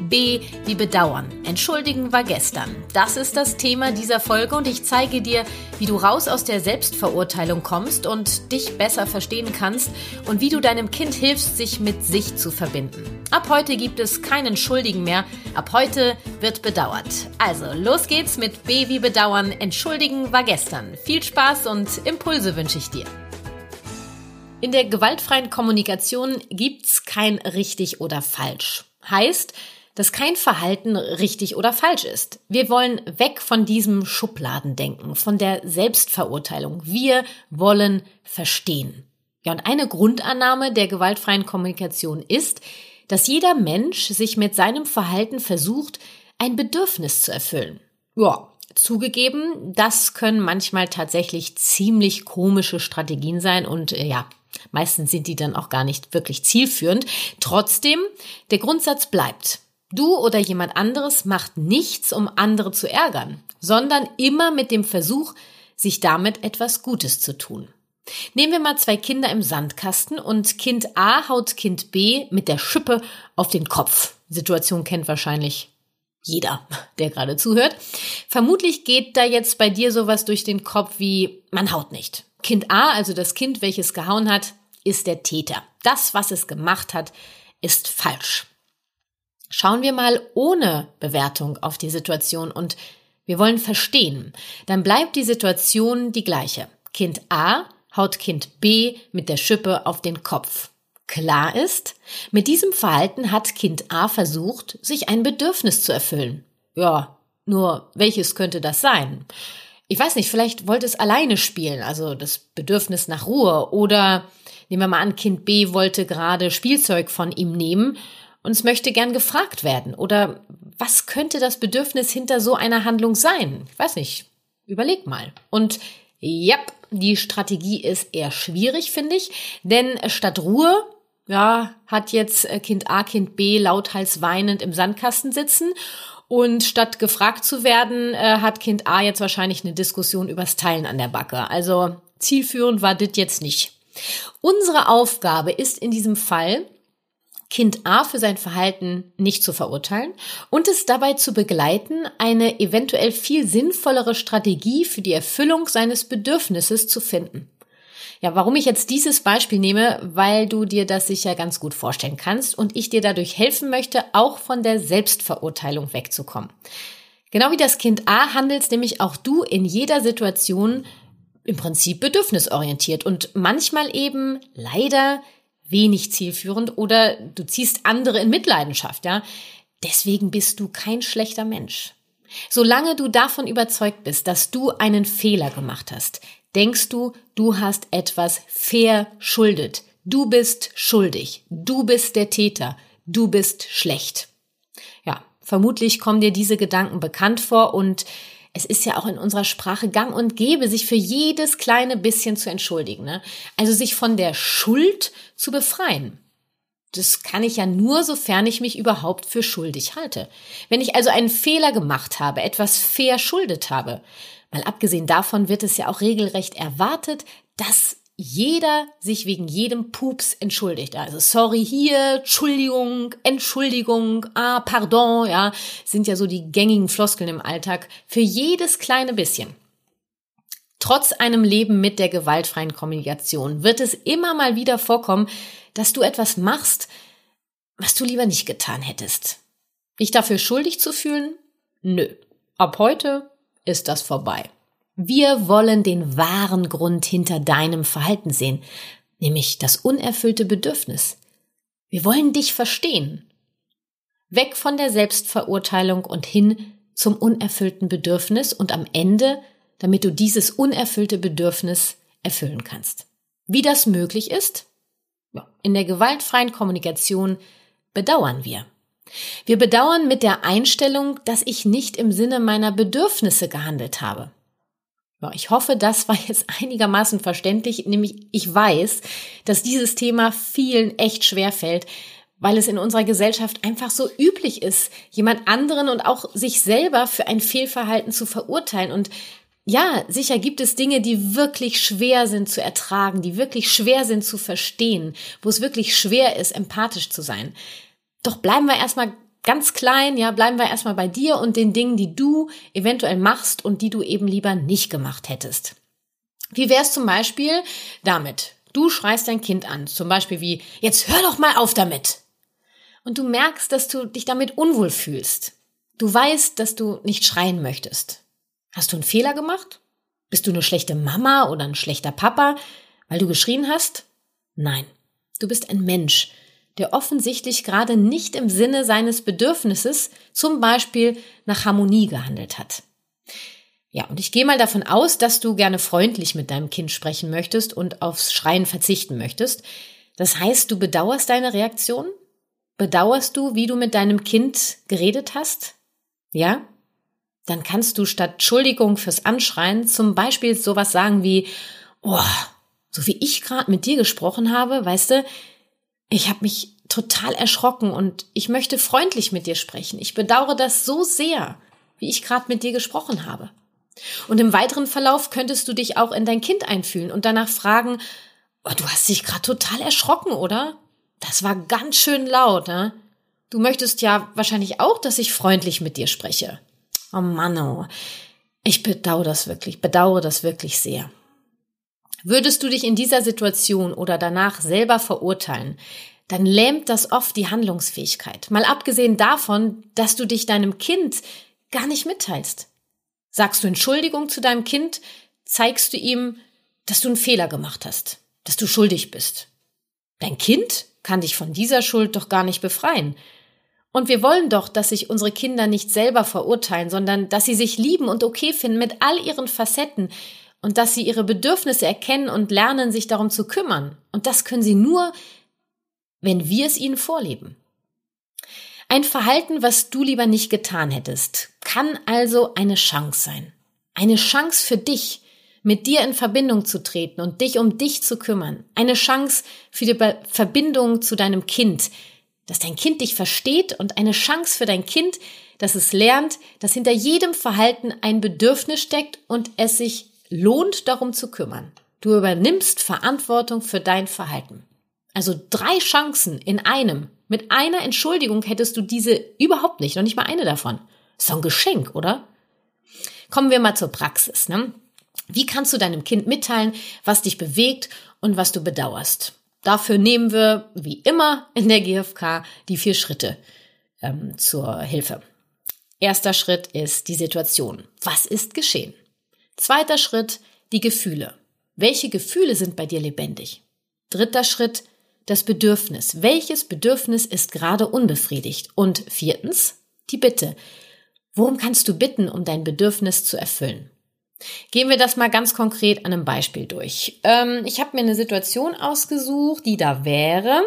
B wie bedauern. Entschuldigen war gestern. Das ist das Thema dieser Folge und ich zeige dir, wie du raus aus der Selbstverurteilung kommst und dich besser verstehen kannst und wie du deinem Kind hilfst, sich mit sich zu verbinden. Ab heute gibt es keinen Schuldigen mehr. Ab heute wird bedauert. Also, los geht's mit B wie bedauern. Entschuldigen war gestern. Viel Spaß und Impulse wünsche ich dir. In der gewaltfreien Kommunikation gibt's kein richtig oder falsch. Heißt, dass kein Verhalten richtig oder falsch ist. Wir wollen weg von diesem Schubladendenken, von der Selbstverurteilung. Wir wollen verstehen. Ja, und eine Grundannahme der gewaltfreien Kommunikation ist, dass jeder Mensch sich mit seinem Verhalten versucht, ein Bedürfnis zu erfüllen. Ja, zugegeben, das können manchmal tatsächlich ziemlich komische Strategien sein und äh, ja, meistens sind die dann auch gar nicht wirklich zielführend. Trotzdem, der Grundsatz bleibt. Du oder jemand anderes macht nichts, um andere zu ärgern, sondern immer mit dem Versuch, sich damit etwas Gutes zu tun. Nehmen wir mal zwei Kinder im Sandkasten und Kind A haut Kind B mit der Schippe auf den Kopf. Situation kennt wahrscheinlich jeder, der gerade zuhört. Vermutlich geht da jetzt bei dir sowas durch den Kopf wie man haut nicht. Kind A, also das Kind, welches gehauen hat, ist der Täter. Das, was es gemacht hat, ist falsch. Schauen wir mal ohne Bewertung auf die Situation und wir wollen verstehen. Dann bleibt die Situation die gleiche. Kind A haut Kind B mit der Schippe auf den Kopf. Klar ist, mit diesem Verhalten hat Kind A versucht, sich ein Bedürfnis zu erfüllen. Ja, nur welches könnte das sein? Ich weiß nicht, vielleicht wollte es alleine spielen, also das Bedürfnis nach Ruhe. Oder nehmen wir mal an, Kind B wollte gerade Spielzeug von ihm nehmen und es möchte gern gefragt werden. Oder was könnte das Bedürfnis hinter so einer Handlung sein? Ich weiß nicht. Überleg mal. Und ja, die Strategie ist eher schwierig, finde ich. Denn statt Ruhe, ja, hat jetzt äh, Kind A, Kind B lauthals weinend im Sandkasten sitzen. Und statt gefragt zu werden, äh, hat Kind A jetzt wahrscheinlich eine Diskussion übers Teilen an der Backe. Also zielführend war das jetzt nicht. Unsere Aufgabe ist in diesem Fall, Kind A für sein Verhalten nicht zu verurteilen und es dabei zu begleiten, eine eventuell viel sinnvollere Strategie für die Erfüllung seines Bedürfnisses zu finden. Ja, warum ich jetzt dieses Beispiel nehme, weil du dir das sicher ganz gut vorstellen kannst und ich dir dadurch helfen möchte, auch von der Selbstverurteilung wegzukommen. Genau wie das Kind A handelst nämlich auch du in jeder Situation im Prinzip bedürfnisorientiert und manchmal eben leider wenig zielführend oder du ziehst andere in Mitleidenschaft, ja. Deswegen bist du kein schlechter Mensch. Solange du davon überzeugt bist, dass du einen Fehler gemacht hast, denkst du, du hast etwas verschuldet. Du bist schuldig. Du bist der Täter. Du bist schlecht. Ja, vermutlich kommen dir diese Gedanken bekannt vor und es ist ja auch in unserer Sprache gang und gäbe, sich für jedes kleine bisschen zu entschuldigen. Ne? Also sich von der Schuld zu befreien. Das kann ich ja nur, sofern ich mich überhaupt für schuldig halte. Wenn ich also einen Fehler gemacht habe, etwas verschuldet habe, mal abgesehen davon wird es ja auch regelrecht erwartet, dass jeder sich wegen jedem Pups entschuldigt. Also sorry hier, Entschuldigung, Entschuldigung, ah, pardon, ja, sind ja so die gängigen Floskeln im Alltag für jedes kleine bisschen. Trotz einem Leben mit der gewaltfreien Kommunikation wird es immer mal wieder vorkommen, dass du etwas machst, was du lieber nicht getan hättest. Dich dafür schuldig zu fühlen? Nö. Ab heute ist das vorbei. Wir wollen den wahren Grund hinter deinem Verhalten sehen, nämlich das unerfüllte Bedürfnis. Wir wollen dich verstehen. Weg von der Selbstverurteilung und hin zum unerfüllten Bedürfnis und am Ende, damit du dieses unerfüllte Bedürfnis erfüllen kannst. Wie das möglich ist? In der gewaltfreien Kommunikation bedauern wir. Wir bedauern mit der Einstellung, dass ich nicht im Sinne meiner Bedürfnisse gehandelt habe. Ich hoffe, das war jetzt einigermaßen verständlich, nämlich ich weiß, dass dieses Thema vielen echt schwer fällt, weil es in unserer Gesellschaft einfach so üblich ist, jemand anderen und auch sich selber für ein Fehlverhalten zu verurteilen. Und ja, sicher gibt es Dinge, die wirklich schwer sind zu ertragen, die wirklich schwer sind zu verstehen, wo es wirklich schwer ist, empathisch zu sein. Doch bleiben wir erstmal ganz klein, ja, bleiben wir erstmal bei dir und den Dingen, die du eventuell machst und die du eben lieber nicht gemacht hättest. Wie wär's zum Beispiel damit? Du schreist dein Kind an, zum Beispiel wie, jetzt hör doch mal auf damit. Und du merkst, dass du dich damit unwohl fühlst. Du weißt, dass du nicht schreien möchtest. Hast du einen Fehler gemacht? Bist du eine schlechte Mama oder ein schlechter Papa, weil du geschrien hast? Nein. Du bist ein Mensch, der offensichtlich gerade nicht im Sinne seines Bedürfnisses, zum Beispiel nach Harmonie gehandelt hat. Ja, und ich gehe mal davon aus, dass du gerne freundlich mit deinem Kind sprechen möchtest und aufs Schreien verzichten möchtest. Das heißt, du bedauerst deine Reaktion? Bedauerst du, wie du mit deinem Kind geredet hast? Ja? Dann kannst du statt Entschuldigung fürs Anschreien zum Beispiel sowas sagen wie, oh, so wie ich gerade mit dir gesprochen habe, weißt du, ich habe mich total erschrocken und ich möchte freundlich mit dir sprechen. Ich bedauere das so sehr, wie ich gerade mit dir gesprochen habe. Und im weiteren Verlauf könntest du dich auch in dein Kind einfühlen und danach fragen, oh, du hast dich gerade total erschrocken, oder? Das war ganz schön laut, ne? Du möchtest ja wahrscheinlich auch, dass ich freundlich mit dir spreche. Oh Mann, oh. Ich bedauere das wirklich, bedauere das wirklich sehr. Würdest du dich in dieser Situation oder danach selber verurteilen, dann lähmt das oft die Handlungsfähigkeit. Mal abgesehen davon, dass du dich deinem Kind gar nicht mitteilst. Sagst du Entschuldigung zu deinem Kind, zeigst du ihm, dass du einen Fehler gemacht hast, dass du schuldig bist. Dein Kind kann dich von dieser Schuld doch gar nicht befreien. Und wir wollen doch, dass sich unsere Kinder nicht selber verurteilen, sondern dass sie sich lieben und okay finden mit all ihren Facetten und dass sie ihre Bedürfnisse erkennen und lernen, sich darum zu kümmern. Und das können sie nur, wenn wir es ihnen vorleben. Ein Verhalten, was du lieber nicht getan hättest, kann also eine Chance sein. Eine Chance für dich, mit dir in Verbindung zu treten und dich um dich zu kümmern. Eine Chance für die Verbindung zu deinem Kind, dass dein Kind dich versteht und eine Chance für dein Kind, dass es lernt, dass hinter jedem Verhalten ein Bedürfnis steckt und es sich lohnt, darum zu kümmern. Du übernimmst Verantwortung für dein Verhalten. Also drei Chancen in einem. Mit einer Entschuldigung hättest du diese überhaupt nicht, noch nicht mal eine davon. Ist doch ein Geschenk, oder? Kommen wir mal zur Praxis. Ne? Wie kannst du deinem Kind mitteilen, was dich bewegt und was du bedauerst? Dafür nehmen wir, wie immer in der GfK, die vier Schritte ähm, zur Hilfe. Erster Schritt ist die Situation. Was ist geschehen? Zweiter Schritt, die Gefühle. Welche Gefühle sind bei dir lebendig? Dritter Schritt, das Bedürfnis. Welches Bedürfnis ist gerade unbefriedigt? Und viertens, die Bitte. Worum kannst du bitten, um dein Bedürfnis zu erfüllen? Gehen wir das mal ganz konkret an einem Beispiel durch. Ähm, ich habe mir eine Situation ausgesucht, die da wäre.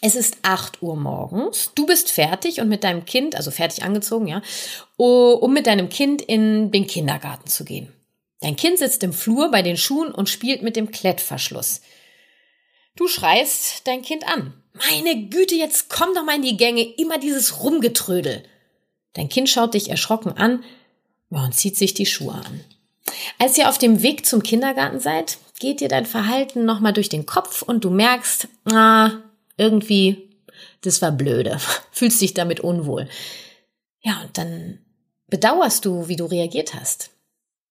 Es ist 8 Uhr morgens. Du bist fertig und mit deinem Kind, also fertig angezogen, ja, um mit deinem Kind in den Kindergarten zu gehen. Dein Kind sitzt im Flur bei den Schuhen und spielt mit dem Klettverschluss. Du schreist dein Kind an. Meine Güte, jetzt komm doch mal in die Gänge, immer dieses Rumgetrödel. Dein Kind schaut dich erschrocken an und zieht sich die Schuhe an. Als ihr auf dem Weg zum Kindergarten seid, geht dir dein Verhalten nochmal durch den Kopf und du merkst, ah, irgendwie, das war blöde, fühlst dich damit unwohl. Ja, und dann bedauerst du, wie du reagiert hast.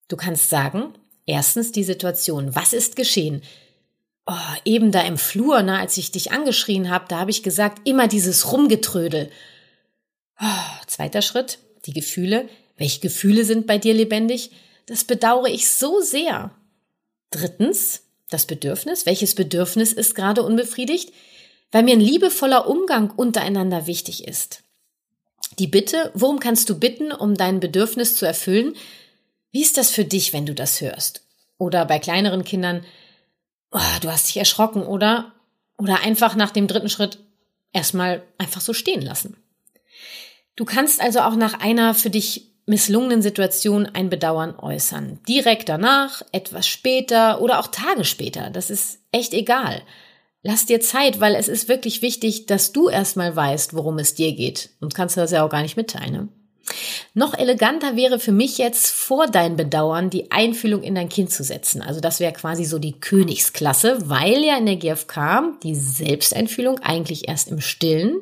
Du kannst sagen, erstens die Situation, was ist geschehen? Oh, eben da im Flur, ne, als ich dich angeschrien habe, da habe ich gesagt, immer dieses Rumgetrödel. Oh, zweiter Schritt, die Gefühle. Welche Gefühle sind bei dir lebendig? Das bedauere ich so sehr. Drittens, das Bedürfnis. Welches Bedürfnis ist gerade unbefriedigt? Weil mir ein liebevoller Umgang untereinander wichtig ist. Die Bitte, worum kannst du bitten, um dein Bedürfnis zu erfüllen? Wie ist das für dich, wenn du das hörst? Oder bei kleineren Kindern, oh, du hast dich erschrocken, oder? Oder einfach nach dem dritten Schritt erstmal einfach so stehen lassen. Du kannst also auch nach einer für dich misslungenen Situation ein Bedauern äußern. Direkt danach, etwas später oder auch Tage später. Das ist echt egal. Lass dir Zeit, weil es ist wirklich wichtig, dass du erstmal weißt, worum es dir geht. Und kannst du das ja auch gar nicht mitteilen. Ne? Noch eleganter wäre für mich jetzt vor dein Bedauern die Einfühlung in dein Kind zu setzen. Also das wäre quasi so die Königsklasse, weil ja in der GfK die Selbsteinfühlung eigentlich erst im Stillen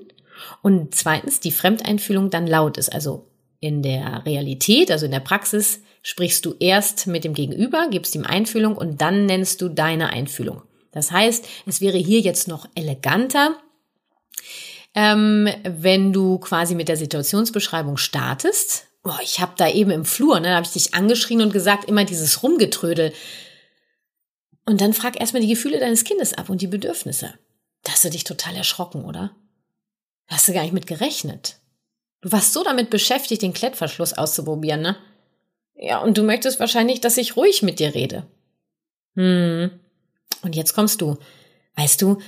und zweitens die Fremdeinfühlung dann laut ist. Also in der Realität, also in der Praxis, sprichst du erst mit dem Gegenüber, gibst ihm Einfühlung und dann nennst du deine Einfühlung. Das heißt, es wäre hier jetzt noch eleganter, ähm, wenn du quasi mit der Situationsbeschreibung startest. Boah, ich habe da eben im Flur, ne, habe ich dich angeschrien und gesagt, immer dieses Rumgetrödel. Und dann frag erstmal die Gefühle deines Kindes ab und die Bedürfnisse. Da hast du dich total erschrocken, oder? Da hast du gar nicht mit gerechnet. Du warst so damit beschäftigt, den Klettverschluss auszuprobieren, ne? Ja, und du möchtest wahrscheinlich, dass ich ruhig mit dir rede. Hm. Und jetzt kommst du. Weißt du,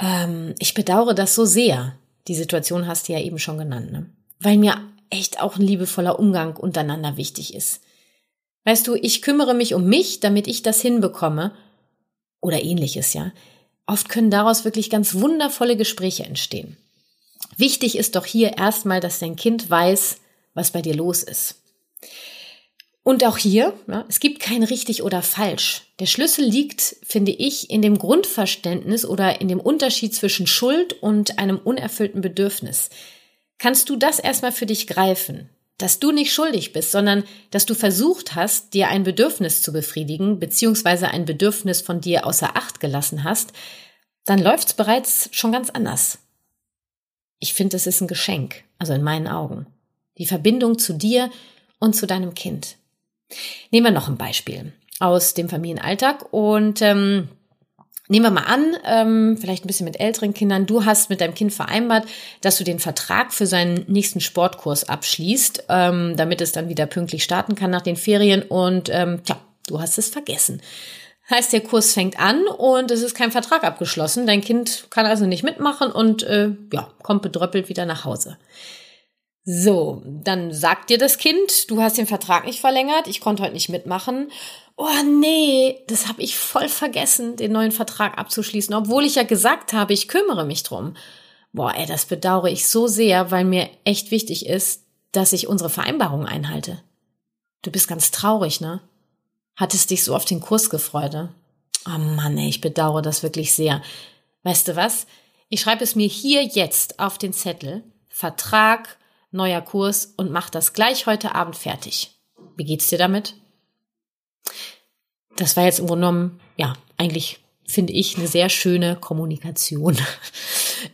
ähm, ich bedauere das so sehr. Die Situation hast du ja eben schon genannt, ne? Weil mir echt auch ein liebevoller Umgang untereinander wichtig ist. Weißt du, ich kümmere mich um mich, damit ich das hinbekomme. Oder ähnliches, ja. Oft können daraus wirklich ganz wundervolle Gespräche entstehen. Wichtig ist doch hier erstmal, dass dein Kind weiß, was bei dir los ist. Und auch hier, ja, es gibt kein richtig oder falsch. Der Schlüssel liegt, finde ich, in dem Grundverständnis oder in dem Unterschied zwischen Schuld und einem unerfüllten Bedürfnis. Kannst du das erstmal für dich greifen? Dass du nicht schuldig bist, sondern dass du versucht hast, dir ein Bedürfnis zu befriedigen, beziehungsweise ein Bedürfnis von dir außer Acht gelassen hast, dann läuft's bereits schon ganz anders. Ich finde, es ist ein Geschenk, also in meinen Augen. Die Verbindung zu dir und zu deinem Kind. Nehmen wir noch ein Beispiel aus dem Familienalltag und ähm, Nehmen wir mal an, ähm, vielleicht ein bisschen mit älteren Kindern, du hast mit deinem Kind vereinbart, dass du den Vertrag für seinen nächsten Sportkurs abschließt, ähm, damit es dann wieder pünktlich starten kann nach den Ferien und ähm, tja, du hast es vergessen. Heißt, der Kurs fängt an und es ist kein Vertrag abgeschlossen. Dein Kind kann also nicht mitmachen und äh, ja, kommt bedröppelt wieder nach Hause. So, dann sagt dir das Kind, du hast den Vertrag nicht verlängert, ich konnte heute nicht mitmachen. Oh nee, das habe ich voll vergessen, den neuen Vertrag abzuschließen, obwohl ich ja gesagt habe, ich kümmere mich drum. Boah, ey, das bedauere ich so sehr, weil mir echt wichtig ist, dass ich unsere Vereinbarung einhalte. Du bist ganz traurig, ne? Hattest dich so auf den Kurs gefreut, ne? Oh Mann, ey, ich bedauere das wirklich sehr. Weißt du was? Ich schreibe es mir hier jetzt auf den Zettel. Vertrag neuer Kurs und mach das gleich heute Abend fertig. Wie geht's dir damit? Das war jetzt im Grunde genommen, ja, eigentlich finde ich eine sehr schöne Kommunikation.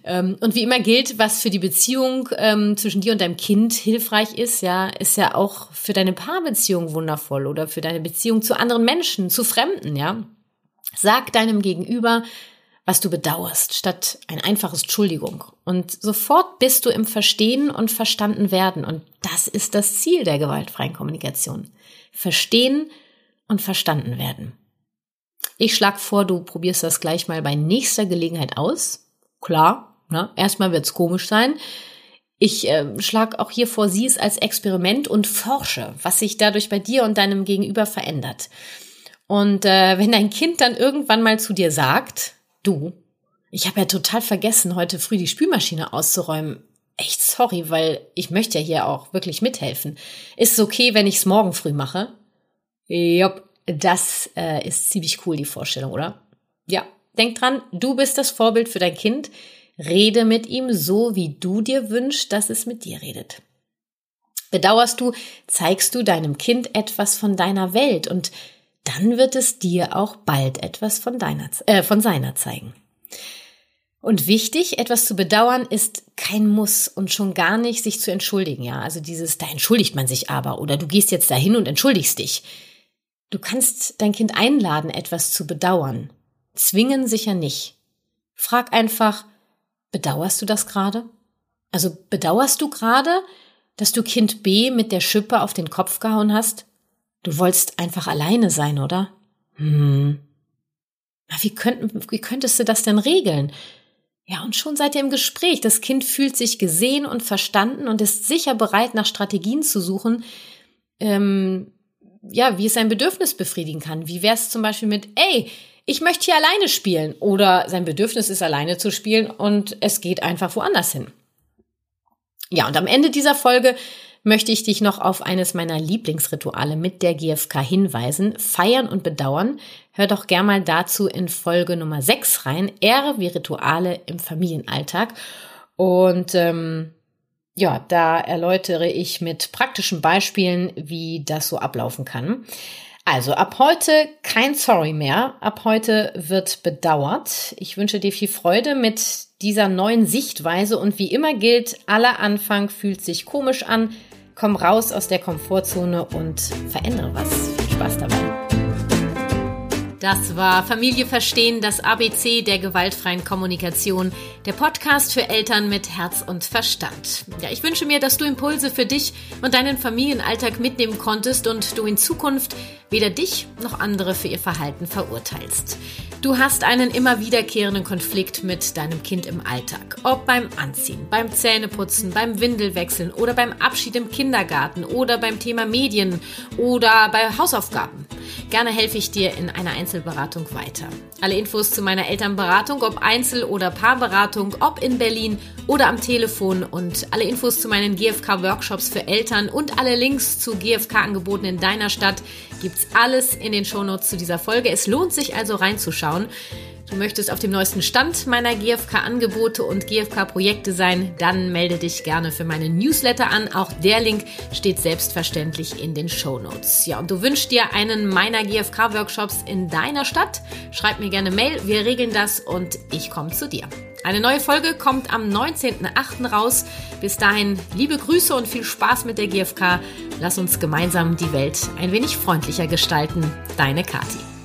Ähm, und wie immer gilt, was für die Beziehung ähm, zwischen dir und deinem Kind hilfreich ist, ja, ist ja auch für deine Paarbeziehung wundervoll oder für deine Beziehung zu anderen Menschen, zu Fremden, ja. Sag deinem Gegenüber, was du bedauerst, statt ein einfaches Entschuldigung. Und sofort bist du im Verstehen und verstanden werden. Und das ist das Ziel der gewaltfreien Kommunikation. Verstehen und verstanden werden. Ich schlage vor, du probierst das gleich mal bei nächster Gelegenheit aus. Klar, ne? erstmal wird's komisch sein. Ich äh, schlage auch hier vor, sieh es als Experiment und forsche, was sich dadurch bei dir und deinem Gegenüber verändert. Und äh, wenn dein Kind dann irgendwann mal zu dir sagt, Du, ich habe ja total vergessen, heute früh die Spülmaschine auszuräumen. Echt sorry, weil ich möchte ja hier auch wirklich mithelfen. Ist es okay, wenn ich es morgen früh mache? Jupp, das äh, ist ziemlich cool, die Vorstellung, oder? Ja, denk dran, du bist das Vorbild für dein Kind. Rede mit ihm so, wie du dir wünschst, dass es mit dir redet. Bedauerst du, zeigst du deinem Kind etwas von deiner Welt und dann wird es dir auch bald etwas von deiner, äh, von seiner zeigen. Und wichtig, etwas zu bedauern ist kein Muss und schon gar nicht sich zu entschuldigen, ja. Also dieses, da entschuldigt man sich aber oder du gehst jetzt dahin und entschuldigst dich. Du kannst dein Kind einladen, etwas zu bedauern. Zwingen sicher nicht. Frag einfach, bedauerst du das gerade? Also bedauerst du gerade, dass du Kind B mit der Schippe auf den Kopf gehauen hast? Du wolltest einfach alleine sein, oder? Hm. Wie, könnt, wie könntest du das denn regeln? Ja, und schon seid ihr im Gespräch. Das Kind fühlt sich gesehen und verstanden und ist sicher bereit, nach Strategien zu suchen, ähm, ja, wie es sein Bedürfnis befriedigen kann. Wie wäre es zum Beispiel mit, ey, ich möchte hier alleine spielen oder sein Bedürfnis ist alleine zu spielen und es geht einfach woanders hin. Ja, und am Ende dieser Folge möchte ich dich noch auf eines meiner Lieblingsrituale mit der GfK hinweisen. Feiern und bedauern. Hör doch gern mal dazu in Folge Nummer 6 rein. Ehre wie Rituale im Familienalltag. Und ähm, ja, da erläutere ich mit praktischen Beispielen, wie das so ablaufen kann. Also ab heute kein Sorry mehr. Ab heute wird bedauert. Ich wünsche dir viel Freude mit dieser neuen Sichtweise und wie immer gilt, aller Anfang fühlt sich komisch an. Komm raus aus der Komfortzone und verändere was. Viel Spaß dabei. Das war Familie verstehen, das ABC der gewaltfreien Kommunikation, der Podcast für Eltern mit Herz und Verstand. Ja, ich wünsche mir, dass du Impulse für dich und deinen Familienalltag mitnehmen konntest und du in Zukunft weder dich noch andere für ihr Verhalten verurteilst. Du hast einen immer wiederkehrenden Konflikt mit deinem Kind im Alltag. Ob beim Anziehen, beim Zähneputzen, beim Windelwechseln oder beim Abschied im Kindergarten oder beim Thema Medien oder bei Hausaufgaben. Gerne helfe ich dir in einer Einzelberatung weiter. Alle Infos zu meiner Elternberatung, ob Einzel- oder Paarberatung, ob in Berlin oder am Telefon und alle Infos zu meinen GFK-Workshops für Eltern und alle Links zu GFK-Angeboten in deiner Stadt gibt's alles in den Shownotes zu dieser Folge. Es lohnt sich also reinzuschauen. Du möchtest auf dem neuesten Stand meiner GFK-Angebote und GFK-Projekte sein, dann melde dich gerne für meine Newsletter an. Auch der Link steht selbstverständlich in den Show Notes. Ja, und du wünschst dir einen meiner GFK-Workshops in deiner Stadt? Schreib mir gerne Mail, wir regeln das und ich komme zu dir. Eine neue Folge kommt am 19.08. raus. Bis dahin liebe Grüße und viel Spaß mit der GFK. Lass uns gemeinsam die Welt ein wenig freundlicher gestalten. Deine Kati.